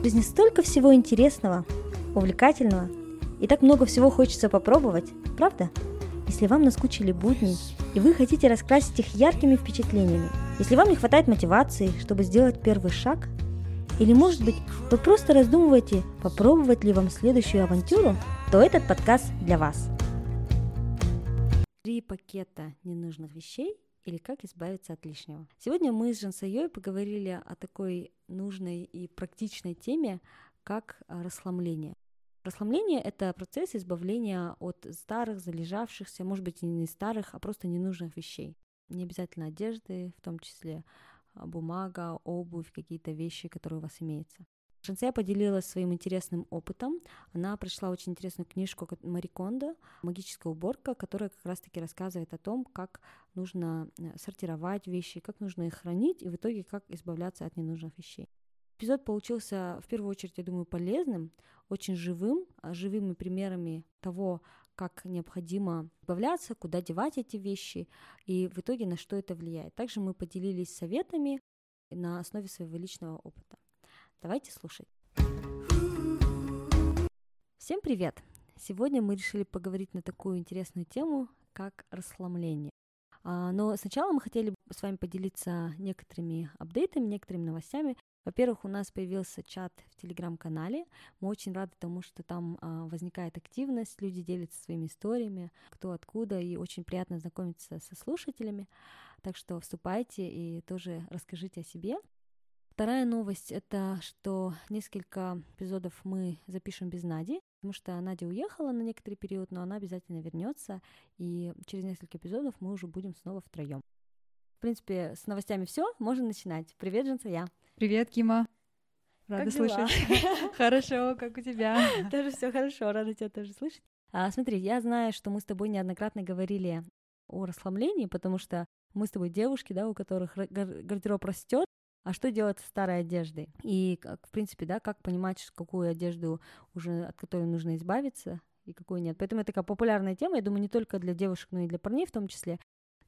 В жизни столько всего интересного, увлекательного, и так много всего хочется попробовать, правда? Если вам наскучили будни, и вы хотите раскрасить их яркими впечатлениями, если вам не хватает мотивации, чтобы сделать первый шаг, или, может быть, вы просто раздумываете, попробовать ли вам следующую авантюру, то этот подкаст для вас. Три пакета ненужных вещей или как избавиться от лишнего. Сегодня мы с Жансайой поговорили о такой нужной и практичной теме, как а, расхламление. Расхламление — это процесс избавления от старых, залежавшихся, может быть, не старых, а просто ненужных вещей. Не обязательно одежды, в том числе а, бумага, обувь, какие-то вещи, которые у вас имеются. Шансея поделилась своим интересным опытом. Она прочла очень интересную книжку Мари Кондо «Магическая уборка», которая как раз-таки рассказывает о том, как нужно э, сортировать вещи, как нужно их хранить и в итоге как избавляться от ненужных вещей. Эпизод получился в первую очередь, я думаю, полезным, очень живым, а, живыми примерами того, как необходимо избавляться, куда девать эти вещи и в итоге на что это влияет. Также мы поделились советами на основе своего личного опыта. Давайте слушать. Всем привет! Сегодня мы решили поговорить на такую интересную тему, как расхламление. А, но сначала мы хотели с вами поделиться некоторыми апдейтами, некоторыми новостями. Во-первых, у нас появился чат в телеграм-канале. Мы очень рады тому, что там а, возникает активность, люди делятся своими историями, кто откуда, и очень приятно знакомиться со слушателями. Так что вступайте и тоже расскажите о себе. Вторая новость — это что несколько эпизодов мы запишем без Нади, потому что Надя уехала на некоторый период, но она обязательно вернется, и через несколько эпизодов мы уже будем снова втроем. В принципе, с новостями все, можно начинать. Привет, Женса, я. Привет, Кима. Рада как слышать. Хорошо, как у тебя? Тоже все хорошо, рада тебя тоже слышать. А, смотри, я знаю, что мы с тобой неоднократно говорили о расхламлении, потому что мы с тобой девушки, да, у которых гардероб растет, а что делать с старой одеждой? И, как, в принципе, да, как понимать, какую одежду уже от которой нужно избавиться и какую нет. Поэтому это такая популярная тема, я думаю, не только для девушек, но и для парней в том числе.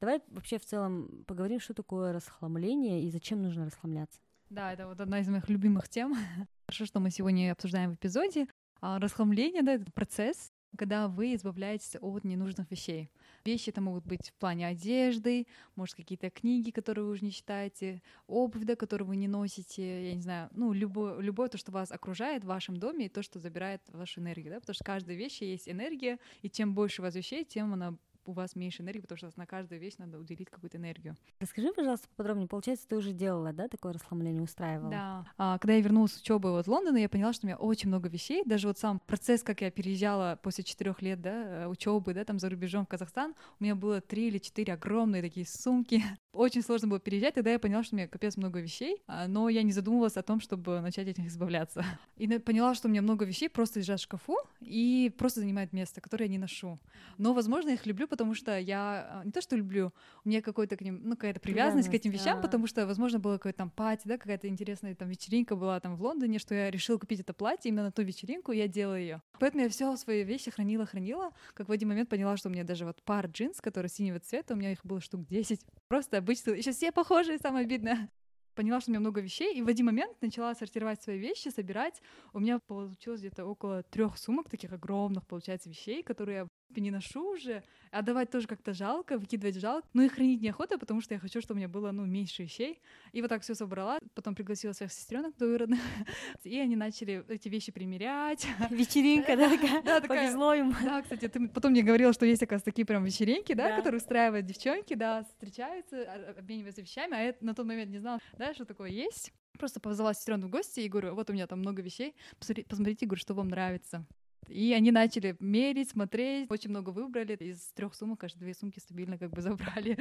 Давай вообще в целом поговорим, что такое расхламление и зачем нужно расхламляться. Да, это вот одна из моих любимых тем. Хорошо, что мы сегодня обсуждаем в эпизоде. А расхламление, да, это процесс, когда вы избавляетесь от ненужных вещей. Вещи это могут быть в плане одежды, может, какие-то книги, которые вы уже не читаете, обувь, да, которую вы не носите, я не знаю, ну, любое, любое то, что вас окружает в вашем доме, и то, что забирает вашу энергию, да, потому что каждой вещи есть энергия, и чем больше у вас вещей, тем она у вас меньше энергии, потому что на каждую вещь надо уделить какую-то энергию. Расскажи, пожалуйста, подробнее. Получается, ты уже делала, да, такое расхламление, устраивала? Да. А, когда я вернулась с учебы вот в Лондон, я поняла, что у меня очень много вещей. Даже вот сам процесс, как я переезжала после четырех лет, да, учебы, да, там за рубежом в Казахстан, у меня было три или четыре огромные такие сумки. Очень сложно было переезжать, тогда я поняла, что у меня капец много вещей, а, но я не задумывалась о том, чтобы начать от них избавляться. И поняла, что у меня много вещей просто лежат в шкафу и просто занимают место, которое я не ношу. Но, возможно, я их люблю, потому что я а, не то, что люблю, у меня какой-то к ним, ну, какая-то привязанность к этим вещам, да. потому что, возможно, было какое-то там пати, да, какая-то интересная там вечеринка была там в Лондоне, что я решила купить это платье именно на ту вечеринку, я делала ее. Поэтому я все свои вещи хранила, хранила, как в один момент поняла, что у меня даже вот пар джинс, который синего цвета, у меня их было штук 10. Просто обычно, сейчас все похожие, самое обидное поняла, что у меня много вещей, и в один момент начала сортировать свои вещи, собирать. У меня получилось где-то около трех сумок таких огромных, получается, вещей, которые я не ношу уже. Отдавать тоже как-то жалко, выкидывать жалко. Ну и хранить неохота, потому что я хочу, чтобы у меня было, ну, меньше вещей. И вот так все собрала. Потом пригласила своих сестренок двоюродных. И они начали эти вещи примерять. Вечеринка, да, да, такая. Повезло им. Да, кстати, ты потом мне говорила, что есть, оказывается, такие прям вечеринки, да, которые устраивают девчонки, да, встречаются, а, обмениваются вещами, а я на тот момент не знала, да, что такое есть. Просто позвала сестренок в гости и говорю, вот у меня там много вещей, посмотрите, говорю, что вам нравится. И они начали мерить, смотреть. Очень много выбрали. Из трех сумок аж две сумки стабильно как бы забрали.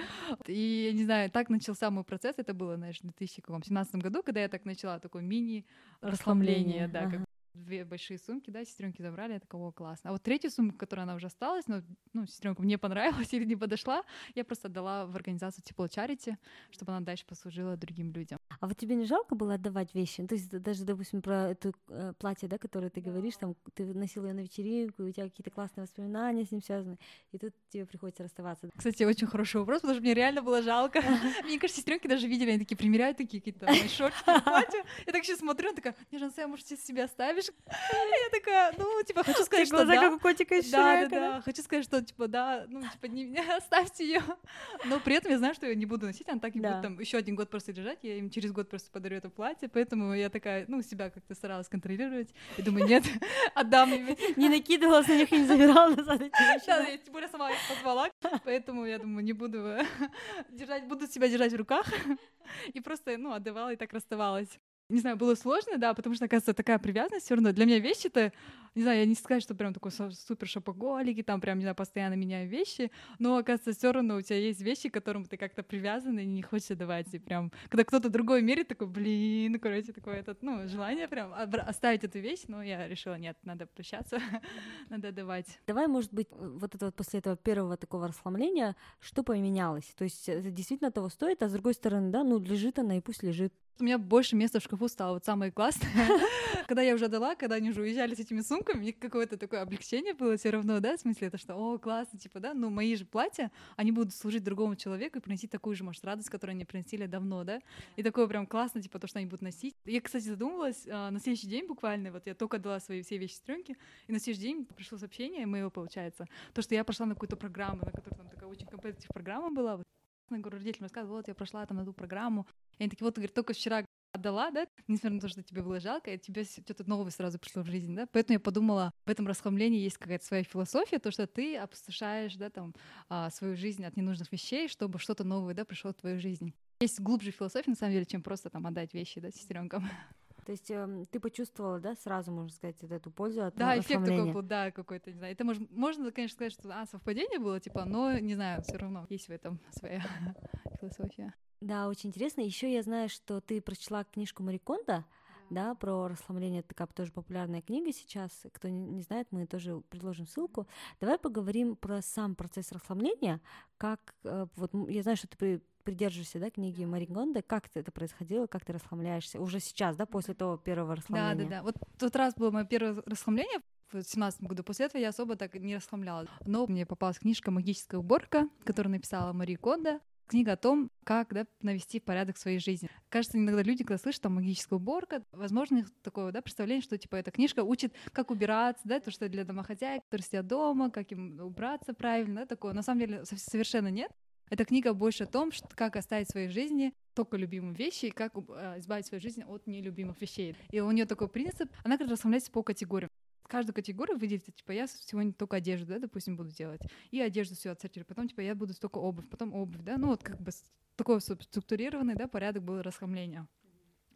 И, не знаю, так начался мой процесс. Это было, знаешь, в 2017 году, когда я так начала такое мини-расхламление. Да, как две большие сумки, да, сестренки забрали, я такая, о, классно. А вот третью сумку, которая она уже осталась, но, ну, сестренка мне понравилась или не подошла, я просто отдала в организацию Тепло Чарити, чтобы она дальше послужила другим людям. А вот тебе не жалко было отдавать вещи? Ну, то есть даже, допустим, про это э, платье, да, которое ты говоришь, там, ты носил ее на вечеринку, и у тебя какие-то классные воспоминания с ним связаны, и тут тебе приходится расставаться. Кстати, очень хороший вопрос, потому что мне реально было жалко. Мне кажется, сестренки даже видели, они такие примеряют такие какие-то шортики, платья. Я так сейчас смотрю, она такая, не, Жанса, может, себя ставишь? Я такая, ну, типа, хочу сказать, что глаза, как у котика из Да, да, да. Хочу сказать, что, типа, да, ну, типа, не оставьте ее. Но при этом я знаю, что я не буду носить, она так и будет там еще один год просто лежать, я им через год просто подарю это платье, поэтому я такая, ну, себя как-то старалась контролировать. И думаю, нет, отдам. Не накидывалась на них и не забирала назад. Да, я тем более сама их позвала, поэтому я думаю, не буду э, держать, буду себя держать в руках. И просто, ну, отдавала и так расставалась. Не знаю, было сложно, да, потому что, оказывается, такая привязанность все равно. Для меня вещи-то, не знаю, я не сказать, что прям такой супер шопоголик, и там прям, не знаю, постоянно меняю вещи, но, оказывается, все равно у тебя есть вещи, к которым ты как-то привязан и не хочешь давать. И прям, когда кто-то другой мерит, такой, блин, короче, такое этот, ну, желание прям оставить эту вещь, но я решила, нет, надо прощаться, надо давать. Давай, может быть, вот это вот после этого первого такого расслабления, что поменялось? То есть это действительно того стоит, а с другой стороны, да, ну лежит она и пусть лежит. У меня больше места в шкафу стало. Вот самое классное. Когда я уже дала, когда они уже уезжали с этими сумками, мне какое-то такое облегчение было все равно, да, в смысле, это что, о, классно, типа, да, но мои же платья, они будут служить другому человеку и приносить такую же, может, радость, которую они приносили давно, да, и такое прям классно, типа, то, что они будут носить. Я, кстати, задумалась, а, на следующий день буквально, вот я только дала свои все вещи сестренке, и на следующий день пришло сообщение моего, получается, то, что я пошла на какую-то программу, на которой там такая очень компетитив программа была, вот, я говорю, родителям рассказывала, вот я прошла там на ту программу, и они такие, вот, говорит, только вчера отдала, да, несмотря на то, что тебе было жалко, и тебе что-то новое сразу пришло в жизнь, да, поэтому я подумала, в этом расхламлении есть какая-то своя философия, то, что ты опустошаешь, да, там, а, свою жизнь от ненужных вещей, чтобы что-то новое, да, пришло в твою жизнь. Есть глубже философия, на самом деле, чем просто там отдать вещи, да, сестренкам. То есть эм, ты почувствовала, да, сразу, можно сказать, вот эту пользу от Да, э, эффект такой был, да, какой-то, не знаю. Это можно, можно, конечно, сказать, что а, совпадение было, типа, но не знаю, все равно есть в этом своя философия. Да, очень интересно. Еще я знаю, что ты прочла книжку Мари Кондо, да, про расслабление. Это такая тоже популярная книга сейчас. Кто не, знает, мы тоже предложим ссылку. Давай поговорим про сам процесс расслабления. Как э, вот я знаю, что ты придерживаешься, да, книги Мари Кондо. Как это происходило? Как ты расслабляешься уже сейчас, да, после того первого Да, расслабления? да, да. Вот тот раз было мое первое расхламление в семнадцатом году. После этого я особо так не расхламляла. Но мне попалась книжка «Магическая уборка», которую написала Мари Кондо. Книга о том, как да, навести порядок в своей жизни. Кажется, иногда люди, когда слышат там магическая уборка, возможно, у них такое да, представление, что типа эта книжка учит, как убираться, да, то, что для домохозяек, которые сидят дома, как им убраться правильно, да, такое. На самом деле сов- совершенно нет. Эта книга больше о том, как оставить в своей жизни только любимые вещи и как э, избавить свою жизнь от нелюбимых вещей. И у нее такой принцип, она как раз расслабляется по категориям. Каждую категорию выделите, типа, я сегодня только одежду, да, допустим, буду делать. И одежду все отсортирую. Потом, типа, я буду только обувь, потом обувь, да. Ну, вот как бы такой структурированный, да, порядок был расхламления.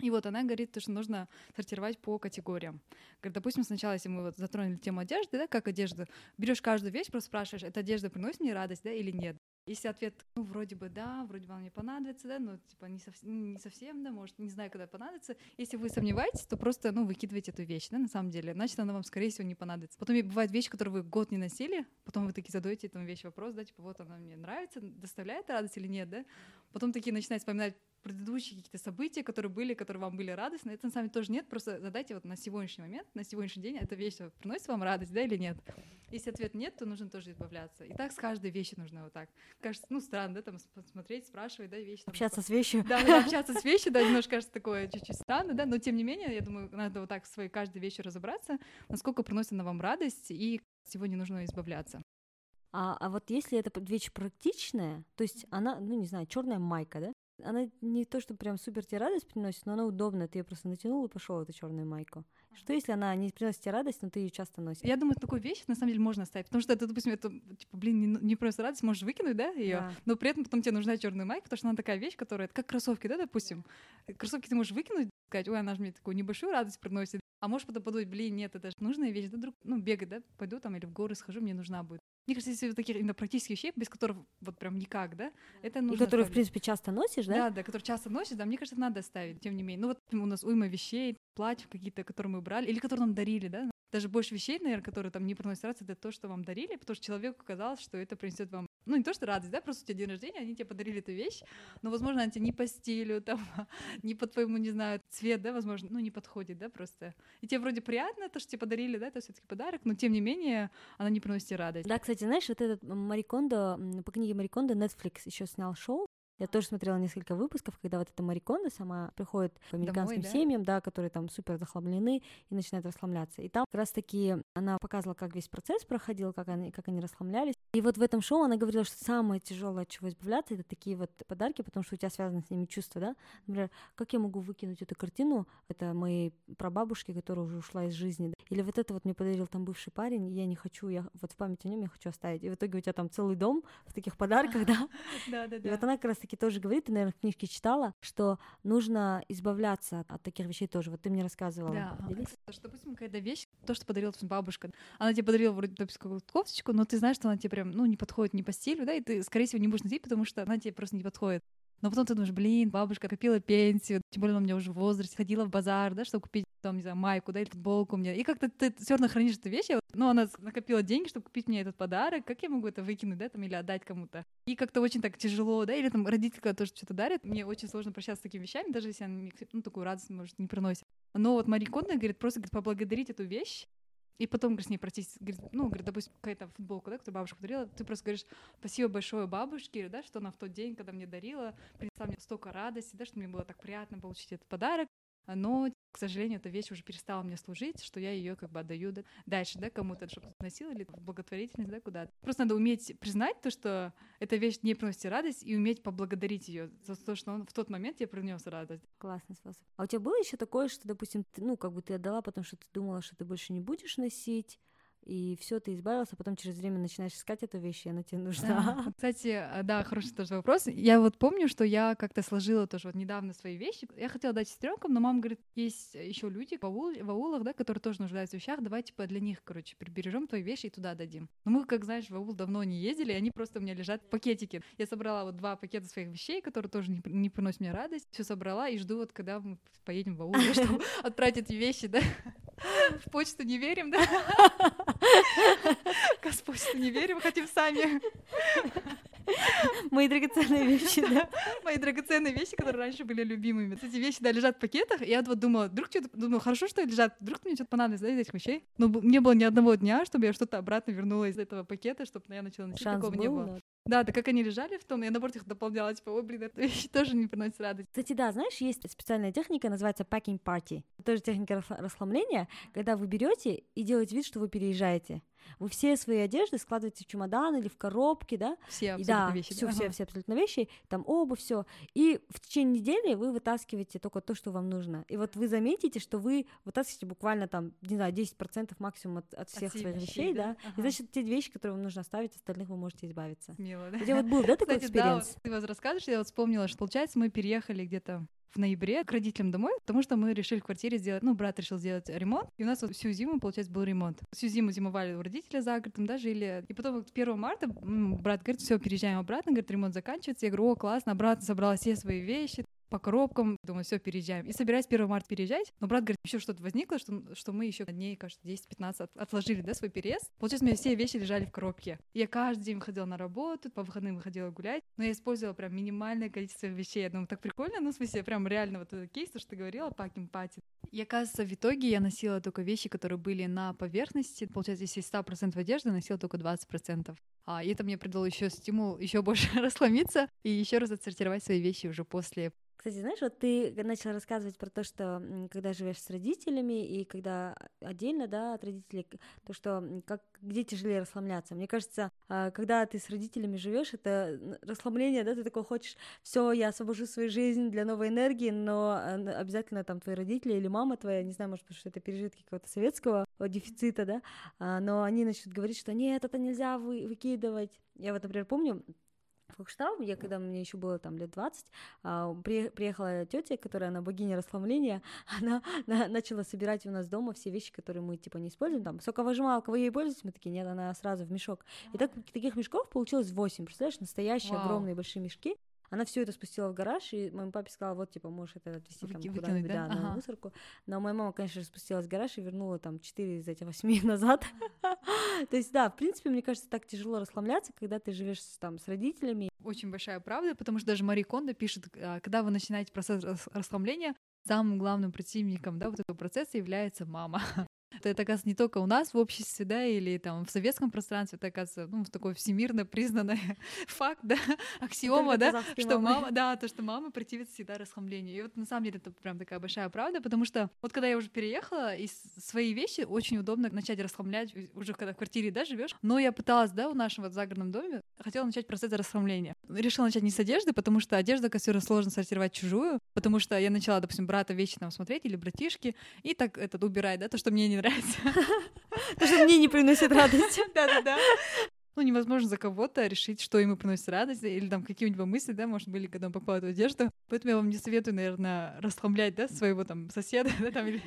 И вот она говорит, то, что нужно сортировать по категориям. Говорит, допустим, сначала, если мы вот затронули тему одежды, да, как одежда, берешь каждую вещь, просто спрашиваешь, эта одежда приносит мне радость, да, или нет. Если ответ, ну, вроде бы да, вроде бы она мне понадобится, да, но, типа, не, ну, не совсем, да, может, не знаю, когда понадобится. Если вы сомневаетесь, то просто, ну, выкидывайте эту вещь, да, на самом деле, значит, она вам, скорее всего, не понадобится. Потом и бывают вещи, которые вы год не носили, потом вы такие задаете этому вещи вопрос, да, типа, вот она мне нравится, доставляет радость или нет, да. Потом такие начинаете вспоминать предыдущие какие-то события, которые были, которые вам были радостны. Это на самом деле тоже нет, просто задайте вот на сегодняшний момент, на сегодняшний день эта вещь приносит вам радость, да, или нет. Если ответ нет, то нужно тоже избавляться. И так с каждой вещью нужно вот так. Кажется, ну, странно, да, там смотреть, спрашивать, да, вещи. там, Общаться с вещью. да, да, общаться с вещью, да, немножко кажется такое чуть-чуть странно, да, но тем не менее, я думаю, надо вот так с своей каждой вещью разобраться, насколько приносит она вам радость, и сегодня нужно избавляться. А, а вот если эта вещь практичная, то есть она, ну не знаю, черная майка, да? Она не то, что прям супер тебе радость приносит, но она удобная. Ты ее просто натянул и пошел эту черную майку. Что если она не приносит тебе радость, но ты ее часто носишь? Я думаю, такую вещь на самом деле можно оставить, потому что это, допустим, это, типа, блин, не, не просто радость, можешь выкинуть, да, ее, Да. но при этом потом тебе нужна черная майка, потому что она такая вещь, которая, это как кроссовки, да, допустим. Кроссовки ты можешь выкинуть, сказать, ой, она же мне такую небольшую радость приносит, а можешь потом подумать, блин, нет, это же нужная вещь, да, друг, ну, бегать, да, пойду там или в горы схожу, мне нужна будет. Мне кажется, если таких именно практических вещей, без которых вот прям никак, да, это нужно. И которые, в принципе, часто носишь, да? Да, да, которые часто носишь, да, мне кажется, надо оставить, тем не менее. Ну вот у нас уйма вещей, платьев какие-то, которые мы брали, или которые нам дарили, да, даже больше вещей, наверное, которые там не приносят радость, это то, что вам дарили, потому что человеку казалось, что это принесет вам, ну не то, что радость, да, просто у тебя день рождения, они тебе подарили эту вещь, но, возможно, она тебе не по стилю, там, не по твоему, не знаю, цвет, да, возможно, ну не подходит, да, просто. И тебе вроде приятно то, что тебе подарили, да, это все таки подарок, но тем не менее она не приносит радость. Да, кстати, знаешь, вот этот Марикондо, по книге Марикондо Netflix еще снял шоу, я тоже смотрела несколько выпусков, когда вот эта Мариконда сама приходит к американским Домой, да? семьям, да, которые там супер захламлены и начинают расслабляться. И там как раз таки она показывала, как весь процесс проходил, как они, как они расслаблялись. И вот в этом шоу она говорила, что самое тяжелое, от чего избавляться, это такие вот подарки, потому что у тебя связаны с ними чувства, да. Например, как я могу выкинуть эту картину, это моей прабабушки, которая уже ушла из жизни, да? или вот это вот мне подарил там бывший парень, я не хочу, я вот в память о нем я хочу оставить. И в итоге у тебя там целый дом в таких подарках, да. Да, да, да. И вот она как раз таки тоже говорит, ты, наверное, в книжке читала, что нужно избавляться от, таких вещей тоже. Вот ты мне рассказывала. Да, что, допустим, какая-то вещь, то, что подарила бабушка, она тебе подарила вроде какую-то кофточку, но ты знаешь, что она тебе прям, ну, не подходит не по стилю, да, и ты, скорее всего, не будешь носить, потому что она тебе просто не подходит. Но потом ты думаешь, блин, бабушка копила пенсию, тем более она у меня уже в возрасте, ходила в базар, да, чтобы купить там, не знаю, майку, да, или футболку мне. И как-то ты все равно хранишь эту вещь. Ну, она накопила деньги, чтобы купить мне этот подарок. Как я могу это выкинуть, да, там, или отдать кому-то? И как-то очень так тяжело, да, или там родители когда тоже что-то дарят. Мне очень сложно прощаться с такими вещами, даже если они ну, такую радость, может, не приносят. Но вот Мари Кондо говорит, просто говорит, поблагодарить эту вещь, и потом, говорит, с ней простись, говорит, ну, говорит, допустим, какая-то футболка, да, которую бабушка подарила, ты просто говоришь, спасибо большое бабушке, да, что она в тот день, когда мне дарила, принесла мне столько радости, да, что мне было так приятно получить этот подарок но, к сожалению, эта вещь уже перестала мне служить, что я ее как бы отдаю да, дальше, да, кому-то, чтобы носил или в благотворительность, да, куда-то. Просто надо уметь признать то, что эта вещь не приносит радость, и уметь поблагодарить ее за то, что он в тот момент тебе принес радость. Классный способ. А у тебя было еще такое, что, допустим, ты, ну, как бы ты отдала, потому что ты думала, что ты больше не будешь носить, и все, ты избавился, а потом через время начинаешь искать эту вещь, и она тебе нужна. Кстати, э, да, хороший тоже вопрос. Я вот помню, что я как-то сложила тоже вот недавно свои вещи. Я хотела дать сестренкам, но мама говорит, есть еще люди в, аул, в аулах, да, которые тоже нуждаются в вещах, давай, типа, для них, короче, прибережем твои вещи и туда дадим. Но мы, как знаешь, в аул давно не ездили, и они просто у меня лежат в пакетике. Я собрала вот два пакета своих вещей, которые тоже не, не приносят мне радость. Все собрала и жду вот, когда мы поедем в аул, чтобы отправить эти вещи, да. В почту не верим, да? Господь, не верим, хотим сами. Мои драгоценные вещи, да? Мои драгоценные вещи, которые раньше были любимыми. Эти вещи, да, лежат в пакетах. И я вот думала, вдруг что-то, думаю, хорошо, что лежат, вдруг мне что-то понадобится, да, из этих вещей. Но не было ни одного дня, чтобы я что-то обратно вернула из этого пакета, чтобы я начала носить, Шанс такого был, не было. Но... Да, да, как они лежали в том, я наоборот их дополняла, типа, ой, блин, эта вещь тоже не приносит радость. Кстати, да, знаешь, есть специальная техника, называется packing party. Это тоже техника расслабления, когда вы берете и делаете вид, что вы переезжаете. Вы все свои одежды складываете в чемодан или в коробки, да? Все абсолютно да, вещи. Все, да? все, все абсолютно вещи, там обувь, все. И в течение недели вы вытаскиваете только то, что вам нужно. И вот вы заметите, что вы вытаскиваете буквально там, не знаю, 10% максимум от, от всех от своих вещей, вещей да? Ага. И значит, те вещи, которые вам нужно оставить, остальных вы можете избавиться. Смело, да? Тебя вот был, да, такой Кстати, experience? Да, ты вот рассказываешь, я вот вспомнила, что, получается, мы переехали где-то в ноябре к родителям домой, потому что мы решили в квартире сделать, ну, брат решил сделать ремонт, и у нас вот всю зиму, получается, был ремонт. Всю зиму зимовали у родителей за городом, да, жили. И потом вот 1 марта брат говорит, все, переезжаем обратно, говорит, ремонт заканчивается. Я говорю, о, классно, обратно собрала все свои вещи, по коробкам, думаю, все, переезжаем. И собираюсь 1 марта переезжать, но брат говорит, еще что-то возникло, что, что мы еще дней, кажется, 10-15 отложили, да, свой переезд. Получается, у меня все вещи лежали в коробке. Я каждый день выходила на работу, по выходным выходила гулять, но я использовала прям минимальное количество вещей. Я думаю, так прикольно, ну, в смысле, прям реально вот этот кейс, то, что ты говорила, пакинг пати. И оказывается, в итоге я носила только вещи, которые были на поверхности. Получается, если 100% одежды, носила только 20%. А, и это мне придало еще стимул еще больше расслабиться и еще раз отсортировать свои вещи уже после кстати, знаешь, вот ты начала рассказывать про то, что когда живешь с родителями и когда отдельно, да, от родителей, то, что как, где тяжелее расслабляться. Мне кажется, а, когда ты с родителями живешь, это расслабление, да, ты такой хочешь, все, я освобожу свою жизнь для новой энергии, но а, обязательно там твои родители или мама твоя, не знаю, может, потому что это пережитки какого-то советского дефицита, да, а, но они начнут говорить, что нет, это нельзя вы, выкидывать. Я вот, например, помню, в Кокштау, я когда мне еще было там лет 20, а, приехала тетя, которая она богиня расслабления, она начала собирать у нас дома все вещи, которые мы типа не используем, там соковыжималка, вы ей пользуетесь? Мы такие, нет, она сразу в мешок. И так таких мешков получилось 8, представляешь, настоящие Вау. огромные большие мешки. Она все это спустила в гараж, и моему папе сказала, вот, типа, можешь это отвезти там куда-нибудь, да, да ага. на мусорку. Но моя мама, конечно же, спустилась в гараж и вернула там 4 из этих 8 назад. То есть, да, в принципе, мне кажется, так тяжело расслабляться, когда ты живешь там с родителями. Очень большая правда, потому что даже Мари Кондо пишет, а, когда вы начинаете процесс расслабления, самым главным противником да, вот этого процесса является мама. Это, оказывается, не только у нас в обществе, да, или там в советском пространстве, это, оказывается, ну, такой всемирно признанный факт, да, аксиома, да, что мама, да, то, что мама противится всегда расхламлению. И вот на самом деле это прям такая большая правда, потому что вот когда я уже переехала, и свои вещи очень удобно начать расхламлять уже когда в квартире, да, живешь. Но я пыталась, да, в нашем вот загородном доме, хотела начать процесс расхламления. Решила начать не с одежды, потому что одежда, все сложно сортировать чужую, потому что я начала, допустим, брата вещи там смотреть или братишки, и так этот убирать, да, то, что мне не нравится. То, что мне не приносит радость. Да-да-да. Ну, невозможно за кого-то решить, что ему приносит радость, или там какие-нибудь мысли, да, может, были, когда он покупал эту одежду. Поэтому я вам не советую, наверное, расхламлять, да, своего там соседа, да, там, или,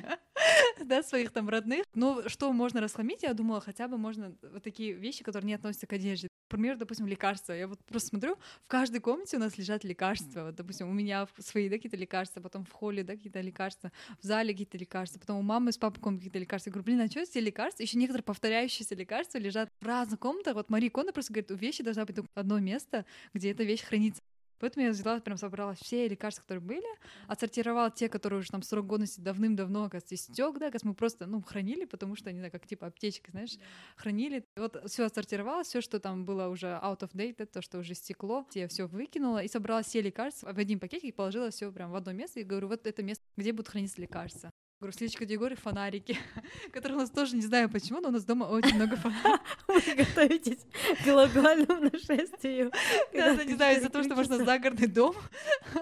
да, своих там родных. Но что можно расхламить, я думала, хотя бы можно вот такие вещи, которые не относятся к одежде. Например, допустим, лекарства. Я вот просто смотрю, в каждой комнате у нас лежат лекарства. Вот, допустим, у меня свои, да, какие-то лекарства, потом в холле, да, какие-то лекарства, в зале какие-то лекарства, потом у мамы с папой какие-то лекарства. Я говорю, блин, а что эти лекарства? Еще некоторые повторяющиеся лекарства лежат в разных комнатах. Вот Мария Кона просто говорит, у вещи должна быть одно место, где эта вещь хранится. Поэтому я взяла, прям собрала все лекарства, которые были, отсортировала те, которые уже там срок годности давным-давно, оказывается, истек, да, оказывается, мы просто, ну, хранили, потому что, не знаю, как типа аптечки, знаешь, хранили. Вот все отсортировала, все, что там было уже out of date, то, что уже стекло, я все выкинула и собрала все лекарства в один пакетик и положила все прям в одно место и говорю, вот это место, где будут храниться лекарства. Говорю, следующая категория — фонарики, которые у нас тоже не знаю почему, но у нас дома очень много фонариков. Вы готовитесь к глобальному нашествию. Да, не знаю, из-за того, что можно загородный дом.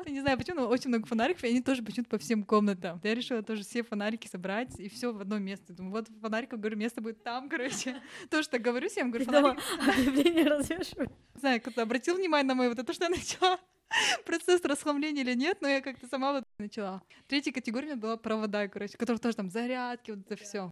Не знаю почему, но очень много фонариков, и они тоже почему-то по всем комнатам. Я решила тоже все фонарики собрать, и все в одно место. Думаю, вот фонариков, говорю, место будет там, короче. То, что говорю всем, говорю, фонарики... объявление развешу. Не знаю, кто-то обратил внимание на мое вот это, что я начала процесс расхламления или нет, но я как-то сама вот начала. Третья категория у меня была провода, короче, которые тоже там зарядки, вот это все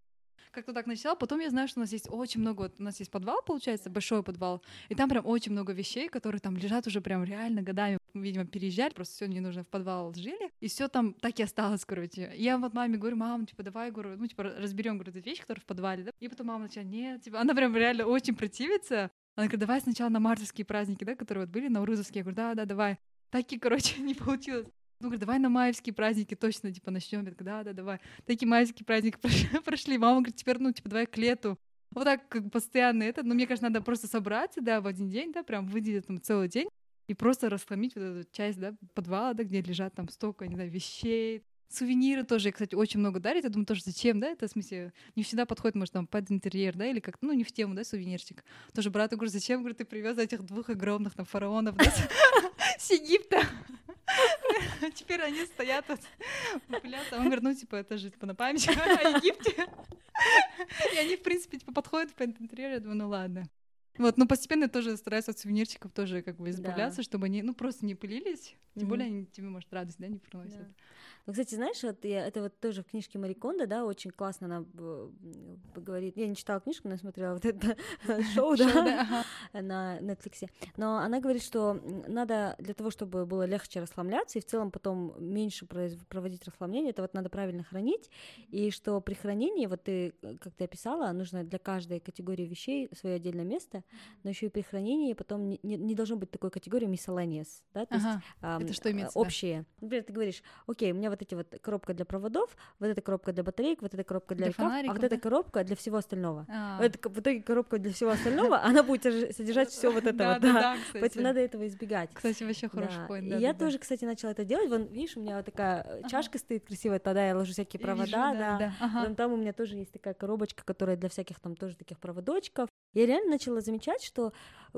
как-то так начала. Потом я знаю, что у нас есть очень много, вот у нас есть подвал, получается, большой подвал, и там прям очень много вещей, которые там лежат уже прям реально годами. Видимо, переезжали, просто все не нужно в подвал жили, и все там так и осталось, короче. Я вот маме говорю, мам, типа, давай, говорю, ну, типа, разберем, говорю, эти вещи, которые в подвале, да? И потом мама начала, нет, типа, она прям реально очень противится. Она говорит, давай сначала на мартовские праздники, да, которые вот были, на Урузовские. Я говорю, да, да, давай. Таки, короче, не получилось. Ну, говорит, давай на маевские праздники точно, типа, начнем. Я говорю, да, да, давай. Такие маевские праздники прошли. Мама говорит, теперь, ну, типа, давай к лету. Вот так, как постоянно это. Но мне кажется, надо просто собраться, да, в один день, да, прям выделить там целый день и просто расхламить вот эту часть, да, подвала, да, где лежат там столько, не знаю, вещей, Сувениры тоже, кстати, очень много дарят. Я думаю, тоже зачем, да? Это, в смысле, не всегда подходит, может, там, под интерьер, да, или как ну, не в тему, да, сувенирчик. Тоже брату говорю, зачем, говорю, ты привез этих двух огромных там фараонов, с Египта. Теперь они стоят вот, популятся. Он говорит, ну, типа, это же, типа, на память о Египте. И они, в принципе, типа, подходят под интерьер. Я думаю, ну, ладно. Вот, но постепенно тоже стараюсь от сувенирчиков тоже как бы избавляться, да. чтобы они, ну, просто не пылились. Тем mm-hmm. более они тебе, может, радость, да, не приносят. Да. Ну, кстати, знаешь, вот я, это вот тоже в книжке Мариконда, да, очень классно она говорит. Я не читала книжку, но я смотрела вот это шоу, да, на Netflix. Но она говорит, что надо для того, чтобы было легче расслабляться и в целом потом меньше проводить расслабление, это вот надо правильно хранить, и что при хранении, вот ты, как ты описала, нужно для каждой категории вещей свое отдельное место, но еще и при хранении потом не, не должно быть такой категории miscellaneous, да, то ага. есть это что имеется, общие. Например, ты говоришь, окей, у меня вот эти вот коробка для проводов, вот эта коробка для батареек, вот эта коробка для, для лекарств, а вот эта коробка для всего остального. А. Вот это, в итоге коробка для всего остального, она будет содержать все вот это вот, да. Поэтому надо этого избегать. Кстати, вообще хороший поинт. Я тоже, кстати, начала это делать. Вон, видишь, у меня вот такая чашка стоит красивая, тогда я ложу всякие провода, да. Там у меня тоже есть такая коробочка, которая для всяких там тоже таких проводочков. Я реально начала замечать, что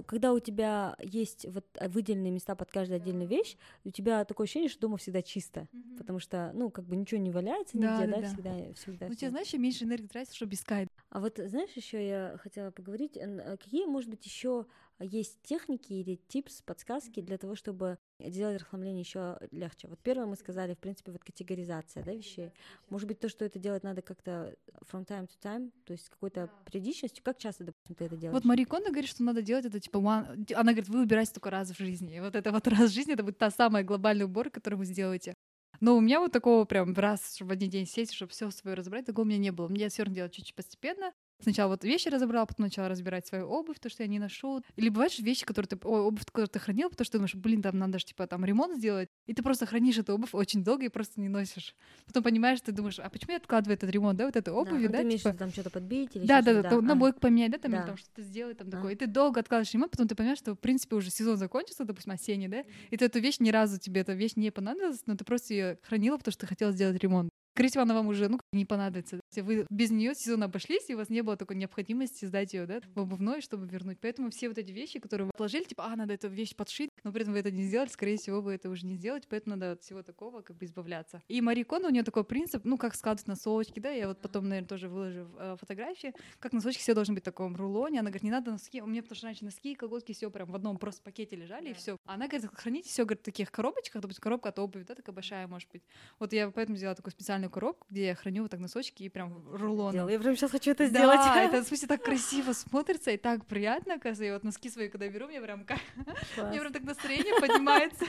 когда у тебя есть вот выделенные места под каждую отдельную вещь, у тебя такое ощущение, что дома всегда чисто, mm-hmm. потому что, ну, как бы ничего не валяется нигде, да, да, да. всегда, всегда. Ну, тебе, знаешь, меньше энергии тратится, чтобы искать. А вот, знаешь, еще я хотела поговорить, э, какие, может быть, еще есть техники или типс, подсказки для того, чтобы делать расхламление еще легче. Вот первое мы сказали, в принципе, вот категоризация да, вещей. Может быть, то, что это делать надо как-то from time to time, то есть какой-то периодичностью. Как часто, допустим, ты это делаешь? Вот Мари Кондо говорит, что надо делать это типа one... Она говорит, вы убираете только раз в жизни. И вот это вот раз в жизни, это будет та самая глобальная уборка, которую вы сделаете. Но у меня вот такого прям раз в один день сесть, чтобы все свое разобрать, такого у меня не было. Мне все равно делать чуть-чуть постепенно. Сначала вот вещи разобрала, потом начала разбирать свою обувь, то, что я не ношу. Или бывают же вещи, которые ты, ой, обувь, которую ты хранил, потому что ты думаешь, блин, там надо же, типа, там ремонт сделать, и ты просто хранишь эту обувь очень долго и просто не носишь. Потом понимаешь, ты думаешь, а почему я откладываю этот ремонт, да, вот эту обувь, да? да, ты типа... там что-то подбить или Да, да, да, да, да, а. набойку поменять, да, там, Да. или там что-то сделать, там А. такое. И ты долго откладываешь ремонт, потом ты понимаешь, что, в принципе, уже сезон закончился, допустим, осенний, да, и ты эту вещь ни разу тебе эта вещь не понадобилась, но ты просто ее хранила, потому что ты хотела сделать ремонт. Всего, она вам уже ну, не понадобится. Вы без нее сезон обошлись, и у вас не было такой необходимости сдать ее да, в обувной, чтобы вернуть. Поэтому все вот эти вещи, которые вы положили, типа, а, надо эту вещь подшить, но при этом вы это не сделали, скорее всего, вы это уже не сделаете, поэтому надо от всего такого как бы избавляться. И Мари Кондо, у нее такой принцип, ну, как складывать носочки, да, я вот потом, наверное, тоже выложу э, фотографии, как носочки все должны быть в таком рулоне. Она говорит, не надо носки, у меня потому что раньше носки и колготки все прям в одном просто пакете лежали, и все. Она говорит, храните все, говорит, в таких коробочках, допустим, коробка от обуви, да, такая большая, может быть. Вот я поэтому сделала такую специальную коробку, где я храню вот так носочки и прям. Делай. Я прям сейчас хочу это Да, сделать. это, в смысле, так красиво смотрится и так приятно, оказывается. И вот носки свои, когда беру, мне прям, мне прям так настроение поднимается.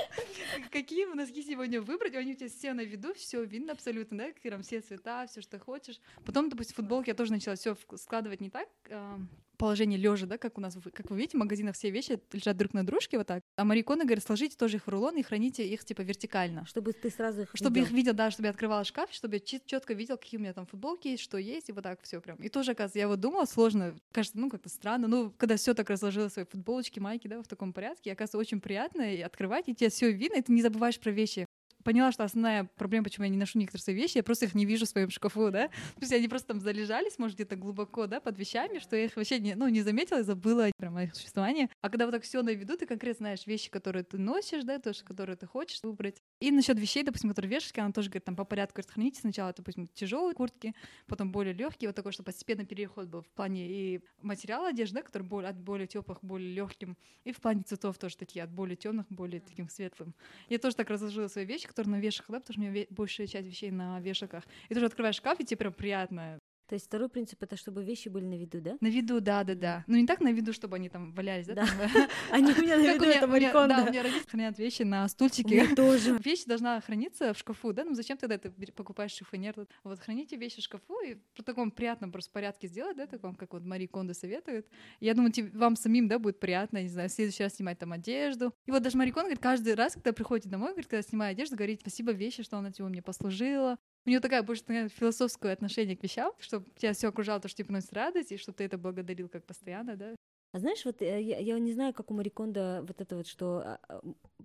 Какие носки сегодня выбрать? Они у тебя все на виду, все видно абсолютно, да, там все цвета, все, что хочешь. Потом, допустим, футболки я тоже начала все складывать не так, а, положение лежа, да, как у нас, как вы видите, в магазинах все вещи лежат друг на дружке вот так. А Марикона говорит, сложите тоже их в рулон и храните их типа вертикально. Чтобы ты сразу их Чтобы видел. их видел, да, чтобы я открывала шкаф, чтобы я четко видел, какие у меня там футболки есть, что есть, и вот так все прям. И тоже, оказывается, я вот думала, сложно, кажется, ну, как-то странно. Ну, когда все так разложила свои футболочки, майки, да, в таком порядке, и, оказывается, очень приятно и открывать, и тебе все видно, и ты не забываешь про вещи. Поняла, что основная проблема, почему я не ношу некоторые свои вещи, я просто их не вижу в своем шкафу, да. То есть они просто там залежались, может, где-то глубоко, да, под вещами, что я их вообще не, ну, не заметила забыла прям о их существовании. А когда вот так все на виду, ты конкретно знаешь вещи, которые ты носишь, да, то, что- которые ты хочешь выбрать. И насчет вещей, допустим, которые вешаешь, она тоже говорит, там по порядку говорит, храните сначала, допустим, тяжелые куртки, потом более легкие, вот такой, чтобы постепенно переход был в плане и материала одежды, который более, от более теплых более легким, и в плане цветов тоже такие, от более темных более таким светлым. Я тоже так разложила свои вещи, которые на вешах, да, потому что у меня большая часть вещей на вешалках. И тоже открываешь шкаф, и тебе прям приятно. То есть второй принцип это чтобы вещи были на виду, да? На виду, да, да, да. Ну не так на виду, чтобы они там валялись, да? Там, Они у меня на виду, это марикон, Да, у меня родители хранят вещи на стульчике. меня тоже. Вещь должна храниться в шкафу, да? Ну зачем тогда ты покупаешь шифонер? Вот храните вещи в шкафу и в таком приятном просто порядке сделать, да, таком, как вот Мари Кондо советует. Я думаю, тебе- вам самим, да, будет приятно, не знаю, в следующий раз снимать там одежду. И вот даже Мари Кондо говорит, каждый раз, когда приходите домой, говорит, когда снимаю одежду, говорит, спасибо вещи, что она тебе мне послужила. У нее такая больше наверное, философское отношение к вещам, чтобы тебя все окружало, то, что тебе приносит радость, и чтобы ты это благодарил как постоянно, да. А знаешь, вот э, я, я не знаю, как у Мариконда вот это вот, что а, а,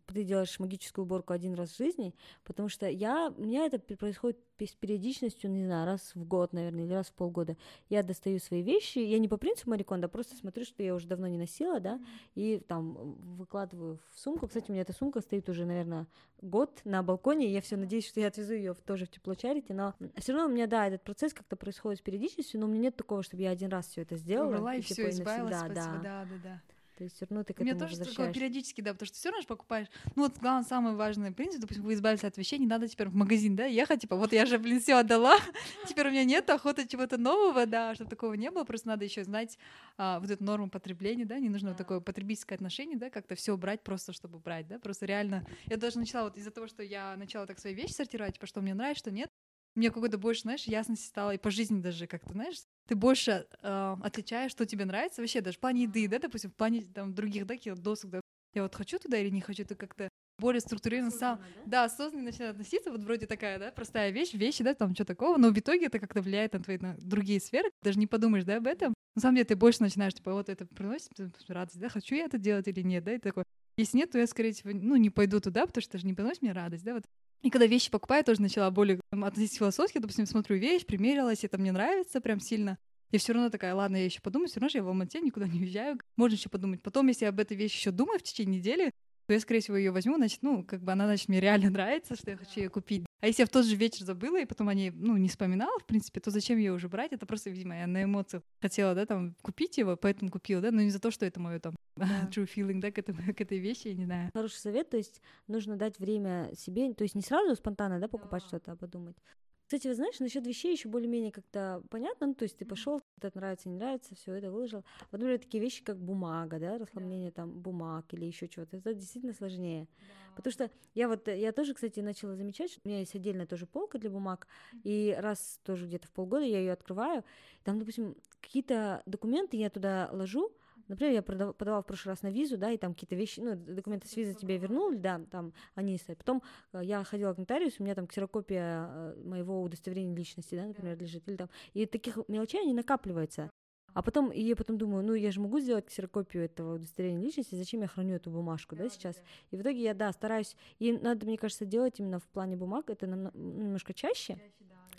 ты делаешь магическую уборку один раз в жизни, потому что я, у меня это происходит с периодичностью, не знаю, раз в год, наверное, или раз в полгода. Я достаю свои вещи, я не по принципу Мариконда, просто смотрю, что я уже давно не носила, да, и там выкладываю в сумку. Кстати, у меня эта сумка стоит уже, наверное, год на балконе, и я все надеюсь, что я отвезу ее тоже в теплочарите, но все равно у меня, да, этот процесс как-то происходит с периодичностью, но у меня нет такого, чтобы я один раз все это сделала. Убрала и типа, все, навсегда, избавилась, спасибо, да. да, да, да. То есть все равно ты к У меня этому тоже такое периодически, да, потому что все равно же покупаешь. Ну вот главный самый важный принцип, допустим, вы избавились от вещей, не надо теперь в магазин, да, ехать, типа, вот я же, блин, все отдала, теперь у меня нет охоты чего-то нового, да, чтобы такого не было, просто надо еще знать а, вот эту норму потребления, да, не нужно вот такое потребительское отношение, да, как-то все брать просто, чтобы брать, да, просто реально. Я даже начала вот из-за того, что я начала так свои вещи сортировать, типа, что мне нравится, что нет, мне какой-то больше, знаешь, ясности стало и по жизни даже как-то, знаешь, ты больше э, отличаешь, что тебе нравится вообще, даже в плане еды, да, допустим, в плане там других, да, каких досуг, да, я вот хочу туда или не хочу, ты как-то более структурированно сам, да, осознанно начинает относиться, вот вроде такая, да, простая вещь, вещи, да, там что такого, но в итоге это как-то влияет на твои на другие сферы, даже не подумаешь, да, об этом. На самом деле ты больше начинаешь, типа, вот это приносит радость, да, хочу я это делать или нет, да, и такой. Если нет, то я, скорее всего, ну, не пойду туда, потому что это же не приносит мне радость, да, вот. И когда вещи покупаю, тоже начала более относиться философски, допустим, смотрю вещь, примерилась, это мне нравится прям сильно. Я все равно такая, ладно, я еще подумаю, все равно же я в Алмате никуда не уезжаю, можно еще подумать. Потом, если я об этой вещи еще думаю в течение недели, то я, скорее всего, ее возьму, значит, ну, как бы она, значит, мне реально нравится, что я хочу ее купить. А если я в тот же вечер забыла, и потом они, ну, не вспоминала, в принципе, то зачем ее уже брать? Это просто, видимо, я на эмоциях хотела, да, там, купить его, поэтому купила, да, но не за то, что это мое там да. true feeling, да, к, этому, к этой вещи, я не знаю. Хороший совет, то есть нужно дать время себе, то есть не сразу спонтанно, да, покупать да. что-то, а подумать. Кстати, вы знаешь, насчет вещей еще более-менее как-то понятно. Ну, то есть ты пошел, это нравится, не нравится, все это выложил. Вот, например, такие вещи, как бумага, да, расхламление да. там бумаг или еще чего-то. Это действительно сложнее. Да. Потому что я вот, я тоже, кстати, начала замечать, что у меня есть отдельная тоже полка для бумаг, и раз тоже где-то в полгода я ее открываю, там, допустим, какие-то документы я туда ложу, Например, я продав, подавала в прошлый раз на визу, да, и там какие-то вещи, ну, документы с визы тебе вернули, да, там они стоят. Потом э, я ходила к нотариусу, у меня там ксерокопия э, моего удостоверения личности, да, например, лежит, или там, и таких мелочей они накапливаются. А потом, и я потом думаю, ну, я же могу сделать ксерокопию этого удостоверения личности, зачем я храню эту бумажку, да, сейчас? И в итоге я, да, стараюсь, и надо, мне кажется, делать именно в плане бумаг, это немножко чаще,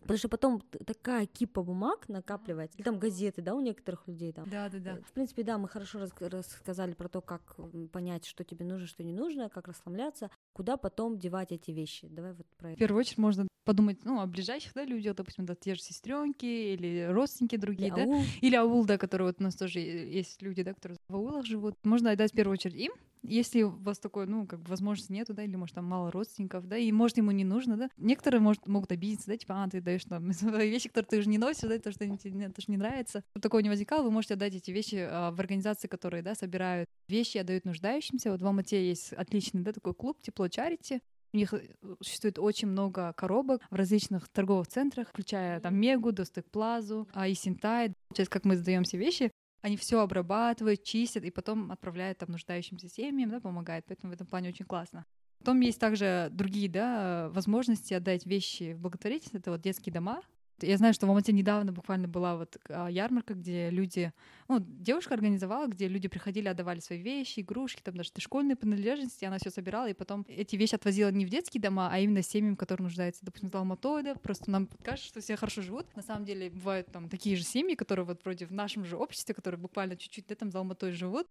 Потому что потом такая кипа бумаг накапливается, или там газеты, да, у некоторых людей там. Да, да, да. В принципе, да, мы хорошо рассказали про то, как понять, что тебе нужно, что не нужно, как расслабляться, куда потом девать эти вещи. Давай вот про это. В первую очередь можно подумать, ну, о ближайших, да, людях, допустим, да, те же сестренки или родственники другие, или да, аул. или аул, да, которые вот у нас тоже есть люди, да, которые в аулах живут. Можно отдать в первую очередь им, если у вас такой, ну, как бы возможности нету, да, или, может, там мало родственников, да, и, может, ему не нужно, да. Некоторые, может, могут обидеться, да, типа, а, ты даешь там вещи, которые ты уже не носишь, да, то, что тебе тоже не нравится. Чтобы такого не возникало, вы можете отдать эти вещи а, в организации, которые, да, собирают вещи отдают нуждающимся. Вот в Алмате есть отличный, да, такой клуб «Тепло Чарити», у них э, существует очень много коробок в различных торговых центрах, включая там Мегу, Достык Плазу, а и Синтай. Сейчас как мы сдаем все вещи, они все обрабатывают, чистят и потом отправляют там нуждающимся семьям, да, помогают. Поэтому в этом плане очень классно. Потом есть также другие да, возможности отдать вещи в благотворительность. Это вот детские дома, я знаю, что в Алмате недавно буквально была вот а, ярмарка, где люди, ну, девушка организовала, где люди приходили, отдавали свои вещи, игрушки, там даже школьные принадлежности, она все собирала, и потом эти вещи отвозила не в детские дома, а именно семьям, которые нуждаются, допустим, в Алматой, да, просто нам кажется, что все хорошо живут. На самом деле бывают там такие же семьи, которые вот вроде в нашем же обществе, которые буквально чуть-чуть да, там за Алматой живут,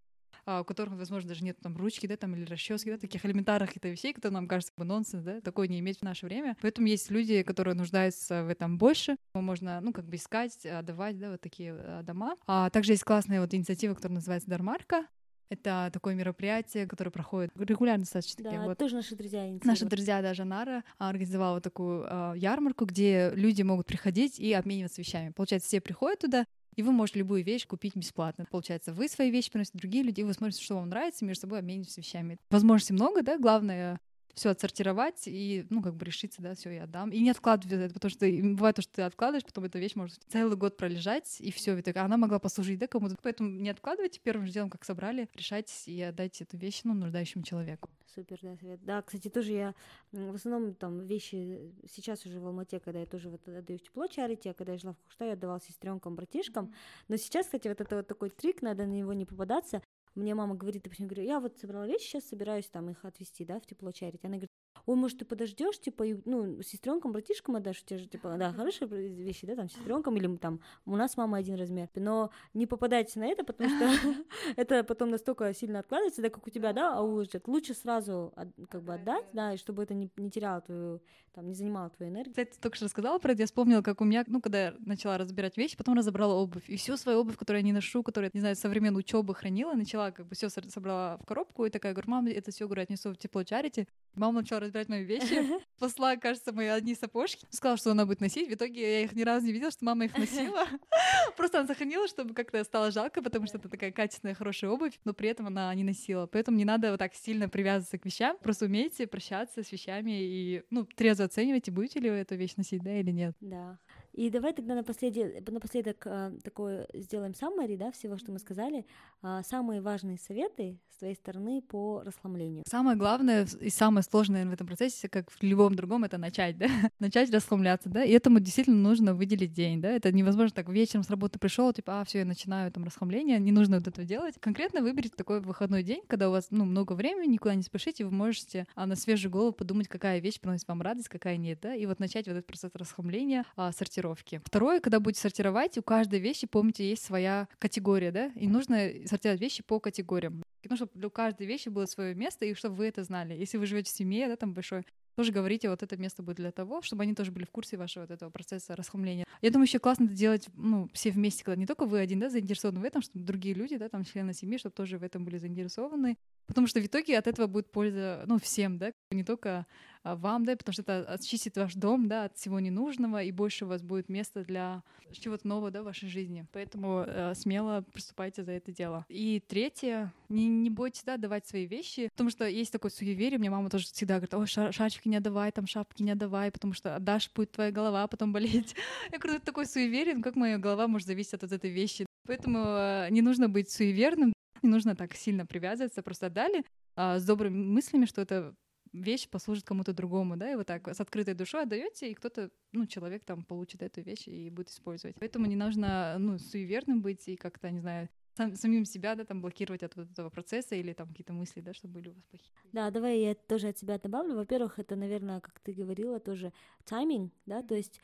у которых, возможно, даже нет там ручки, да, там или расчески, да, таких элементарных каких-то вещей, которые нам кажется бы нонсенс, да, такое не иметь в наше время. Поэтому есть люди, которые нуждаются в этом больше. Можно, ну, как бы искать, отдавать, да, вот такие э, дома. А также есть классная вот инициатива, которая называется Дармарка. Это такое мероприятие, которое проходит регулярно достаточно. Да, вот. тоже наши друзья Наши друзья, даже Нара, организовала вот такую э, ярмарку, где люди могут приходить и обмениваться вещами. Получается, все приходят туда, и вы можете любую вещь купить бесплатно. Получается, вы свои вещи приносите, другие люди, вы смотрите, что вам нравится, между собой обмениваетесь вещами. Возможностей много, да, главное все отсортировать и, ну, как бы решиться, да, все, я отдам. И не откладывать это, потому что бывает то, что ты откладываешь, потом эта вещь может целый год пролежать, и все, ведь она могла послужить, да, кому-то. Поэтому не откладывайте первым же делом, как собрали, решать и отдать эту вещь, ну, нуждающему человеку. Супер, да, совет. Да, кстати, тоже я в основном там вещи сейчас уже в Алмате, когда я тоже вот отдаю в тепло чарити, а когда я жила в Куштае, я отдавала сестренкам, братишкам. Но сейчас, кстати, вот это вот такой трик, надо на него не попадаться. Мне мама говорит, допустим, говорю, я вот собрала вещи, сейчас собираюсь там их отвезти, да, в тепло чарить. Она говорит, ой, может, ты подождешь, типа, и, ну, сестренкам, братишкам отдашь, у тебя же, типа, да, хорошие вещи, да, там, сестренкам, или там, у нас мама один размер, но не попадайте на это, потому что это потом настолько сильно откладывается, да, как у тебя, да, а уложит. Лучше сразу, как бы, отдать, да, и чтобы это не, не теряло твою, там, не занимало твою энергию. Кстати, только что рассказала про это, я вспомнила, как у меня, ну, когда я начала разбирать вещи, потом разобрала обувь, и всю свою обувь, которую я не ношу, которую, не знаю, со времен учебы хранила, начала, как бы, все собрала в коробку, и такая, говорю, мама, это все, говорю, отнесу в тепло чарите. Мама начала разбирать мои вещи, посла, кажется, мои одни сапожки, сказала, что она будет носить. В итоге я их ни разу не видела, что мама их носила. Просто она сохранила, чтобы как-то стало жалко, потому что это такая качественная, хорошая обувь, но при этом она не носила. Поэтому не надо вот так сильно привязываться к вещам. Просто умейте прощаться с вещами и, ну, трезво оценивайте, будете ли вы эту вещь носить, да, или нет. Да. И давай тогда напоследок, напоследок э, такое сделаем summary, да, всего, что мы сказали. Э, самые важные советы с твоей стороны по расслаблению. Самое главное и самое сложное в этом процессе, как в любом другом, это начать, да, начать расслабляться, да, и этому действительно нужно выделить день, да, это невозможно так вечером с работы пришел, типа, а, все, я начинаю там расслабление, не нужно вот этого делать. Конкретно выберите такой выходной день, когда у вас, ну, много времени, никуда не спешите, вы можете а, на свежую голову подумать, какая вещь приносит вам радость, какая нет, да, и вот начать вот этот процесс расслабления, а, сортировки сортировки. Второе, когда будете сортировать, у каждой вещи, помните, есть своя категория, да, и нужно сортировать вещи по категориям. Ну, чтобы для каждой вещи было свое место, и чтобы вы это знали. Если вы живете в семье, да, там большой, тоже говорите, вот это место будет для того, чтобы они тоже были в курсе вашего вот этого процесса расхламления. Я думаю, еще классно это делать, ну, все вместе, когда не только вы один, да, заинтересованы в этом, чтобы другие люди, да, там, члены семьи, чтобы тоже в этом были заинтересованы. Потому что в итоге от этого будет польза, ну, всем, да, не только вам, да, потому что это очистит ваш дом, да, от всего ненужного, и больше у вас будет места для чего-то нового, да, в вашей жизни. Поэтому э, смело приступайте за это дело. И третье, не, не бойтесь, да, давать свои вещи, потому что есть такое суеверие, мне мама тоже всегда говорит, ой, шашечки не отдавай, там шапки не отдавай, потому что отдашь, будет твоя голова потом болеть. Я говорю, это такое суеверие, ну как моя голова может зависеть от, этой вещи? Поэтому э, не нужно быть суеверным, не нужно так сильно привязываться, просто отдали а, с добрыми мыслями, что это вещь послужит кому-то другому, да, и вот так с открытой душой отдаете, и кто-то, ну, человек там получит эту вещь и будет использовать. Поэтому не нужно, ну, суеверным быть и как-то, не знаю, сам, самим себя, да, там блокировать от вот этого процесса или там какие-то мысли, да, чтобы были у вас плохие. Да, давай я тоже от себя добавлю. Во-первых, это, наверное, как ты говорила, тоже тайминг, да, то есть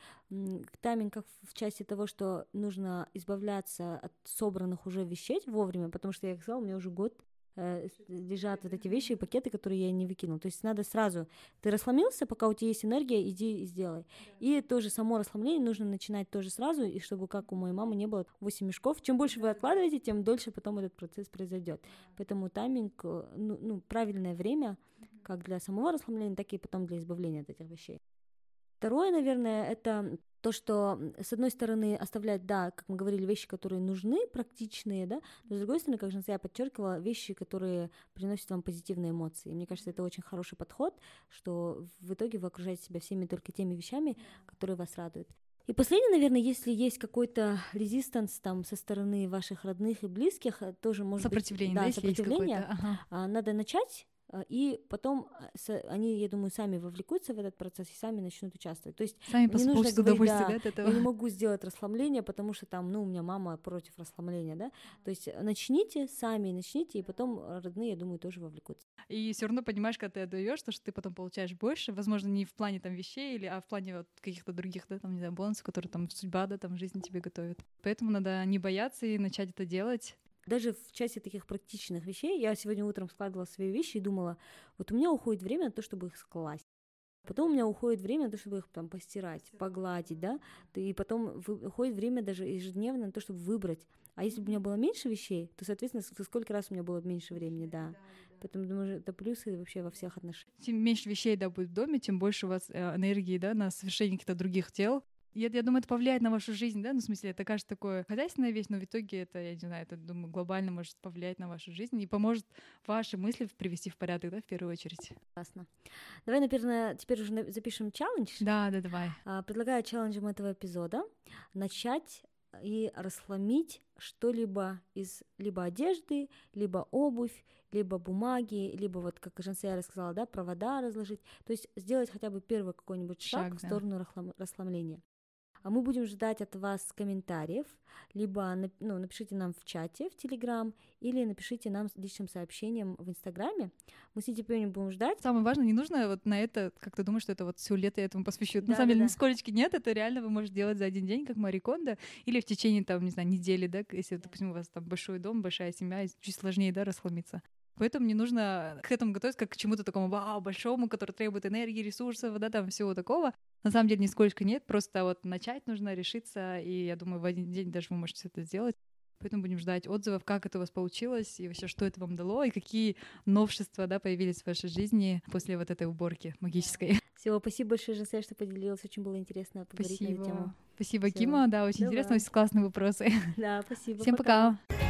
тайминг как в части того, что нужно избавляться от собранных уже вещей вовремя, потому что я как сказала, у меня уже год Э, лежат вот эти вещи и пакеты, которые я не выкинул. То есть надо сразу, ты расслабился, пока у тебя есть энергия, иди и сделай. И тоже само расслабление нужно начинать тоже сразу, и чтобы, как у моей мамы, не было 8 мешков. Чем больше вы откладываете, тем дольше потом этот процесс произойдет. Поэтому тайминг, э, ну, ну правильное время, как для самого расслабления, так и потом для избавления от этих вещей. Второе, наверное, это то, что, с одной стороны, оставлять, да, как мы говорили, вещи, которые нужны, практичные, да, но с другой стороны, как же я подчеркивала, вещи, которые приносят вам позитивные эмоции. И мне кажется, это очень хороший подход, что в итоге вы окружаете себя всеми только теми вещами, которые вас радуют. И последнее, наверное, если есть какой-то резистанс там со стороны ваших родных и близких, тоже может сопротивление, быть... Да, сопротивление. Ага. А, надо начать и потом а, они, я думаю, сами вовлекутся в этот процесс и сами начнут участвовать. То есть сами не нужно говорить, да, да, от этого. я не могу сделать расслабление, потому что там, ну, у меня мама против расслабления, да. То есть начните сами, начните, и потом родные, я думаю, тоже вовлекутся. И все равно понимаешь, когда ты отдаешь, то, что ты потом получаешь больше, возможно, не в плане там вещей, или, а в плане вот каких-то других, да, там, не знаю, бонусов, которые там судьба, да, там жизнь тебе готовит. Поэтому надо не бояться и начать это делать. Даже в части таких практичных вещей, я сегодня утром складывала свои вещи и думала, вот у меня уходит время на то, чтобы их скласть. Потом у меня уходит время на то, чтобы их там постирать, погладить, да, и потом уходит время даже ежедневно на то, чтобы выбрать. А если бы у меня было меньше вещей, то, соответственно, сколько раз у меня было меньше времени, да. Поэтому, думаю, это плюсы вообще во всех отношениях. Чем меньше вещей, да, будет в доме, тем больше у вас э, энергии, да, на совершение каких-то других дел. Я, я думаю, это повлияет на вашу жизнь, да, ну, в смысле, это кажется такое хозяйственная вещь, но в итоге это, я не знаю, это, думаю, глобально может повлиять на вашу жизнь и поможет ваши мысли привести в порядок, да, в первую очередь. Классно. Давай, наверное, теперь уже запишем челлендж. Да, да, давай. А, предлагаю челленджем этого эпизода начать и расхламить что-либо из либо одежды, либо обувь, либо бумаги, либо вот, как Жансея рассказала, да, провода разложить. То есть сделать хотя бы первый какой-нибудь шаг, шаг в сторону да. расхламления. А мы будем ждать от вас комментариев, либо ну, напишите нам в чате в Телеграм, или напишите нам личным сообщением в Инстаграме. Мы с нетерпением будем ждать. Самое важное, не нужно вот на это, как ты думаешь, что это вот все лето я этому посвящу. Да, на самом да, деле, да. нисколечки нет, это реально вы можете делать за один день, как Мари Кондо, или в течение, там, не знаю, недели, да, если, допустим, у вас там большой дом, большая семья, чуть сложнее, да, расхламиться. Поэтому не нужно к этому готовиться как к чему-то такому вау, большому, который требует энергии, ресурсов, да, там всего такого. На самом деле нисколько нет, просто вот начать нужно, решиться, и я думаю, в один день даже вы можете это сделать. Поэтому будем ждать отзывов, как это у вас получилось, и вообще, что это вам дало, и какие новшества да, появились в вашей жизни после вот этой уборки магической. Всего, спасибо большое, Женсе, что поделилась. Очень было интересно поговорить спасибо. на эту тему. Спасибо, Всего. Кима, да, очень Давай. интересно, очень классные вопросы. Да, спасибо. Всем пока. пока.